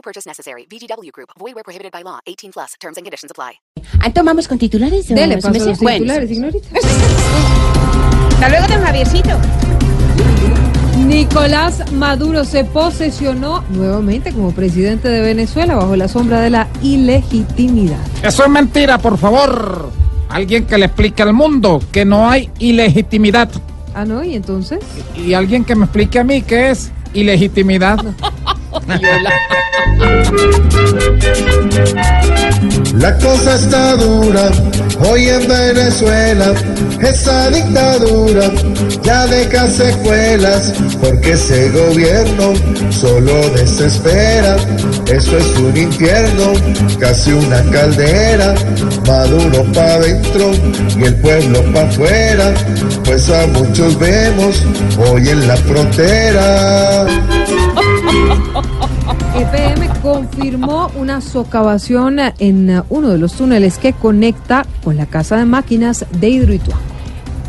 No purchase necessary. VGW Group. Void where prohibited by law. 18 plus. Terms and conditions apply. Antes vamos con titulares. o Dele, se paso me los titulares, señorita. Hasta luego, don Javiercito. Nicolás Maduro se posesionó nuevamente como presidente de Venezuela bajo la sombra de la ilegitimidad. Eso es mentira, por favor. Alguien que le explique al mundo que no hay ilegitimidad. Ah, ¿no? ¿Y entonces? Y alguien que me explique a mí qué es ilegitimidad. La cosa está dura hoy en Venezuela, esa dictadura ya deja secuelas, porque ese gobierno solo desespera, eso es un infierno, casi una caldera, Maduro pa' adentro y el pueblo pa' afuera, pues a muchos vemos hoy en la frontera. EPM confirmó una socavación en uno de los túneles que conecta con la casa de máquinas de Hidroituango.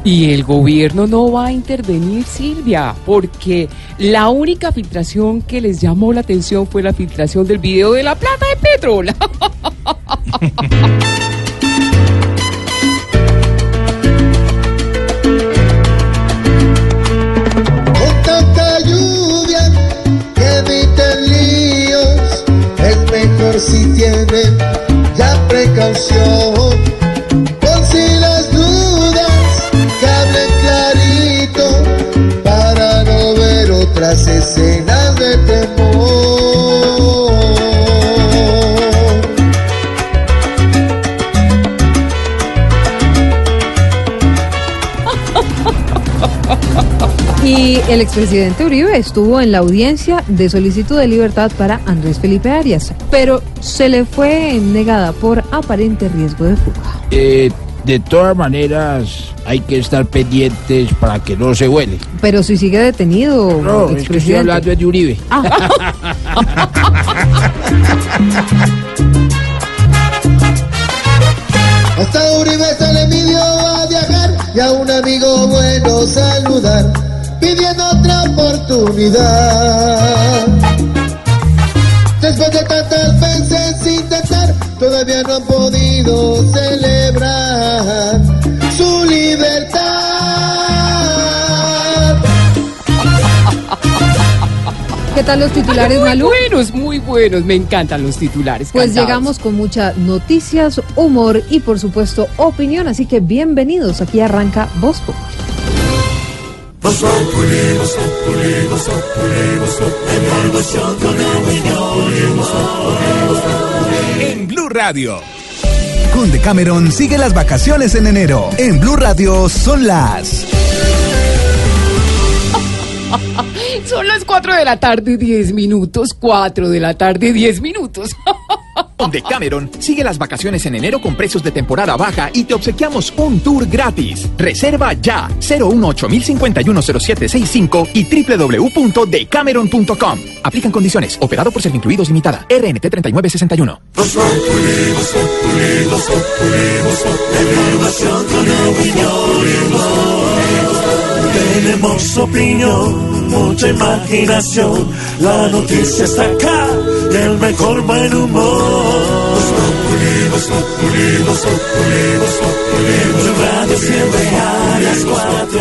Y el gobierno no va a intervenir, Silvia, porque la única filtración que les llamó la atención fue la filtración del video de la plata de petróleo. precaución. Por si las dudas, que clarito para no ver otras escenas de temor. Y el expresidente Uribe estuvo en la audiencia de solicitud de libertad para Andrés Felipe Arias, pero se le fue negada por aparente riesgo de fuga. Eh, de todas maneras, hay que estar pendientes para que no se huele. Pero si sigue detenido, No, es que estoy expresidente. hablando de Uribe. Hasta Uribe se le pidió a viajar y a un amigo bueno saludar, pidiendo otra oportunidad. Después de tantas veces intentar, todavía no han podido celebrar su libertad. ¿Qué tal los titulares, muy Malú? buenos, muy buenos. Me encantan los titulares. Pues cantados. llegamos con muchas noticias, humor y por supuesto opinión, así que bienvenidos. Aquí arranca Voz Populi. En Blue Radio. Con Decameron sigue las vacaciones en enero. En Blue Radio son las. Son las 4 de la tarde, 10 minutos. 4 de la tarde, 10 minutos. Con Decameron sigue las vacaciones en enero con precios de temporada baja y te obsequiamos un tour gratis. Reserva ya 018-051-0765 y www.decameron.com. Aplican condiciones. Operado por Servincluidos Limitada. RNT 3961. Tenemos opinión, mucha imaginación. La noticia está acá, y el mejor buen humor. Tu radio siempre a las cuatro.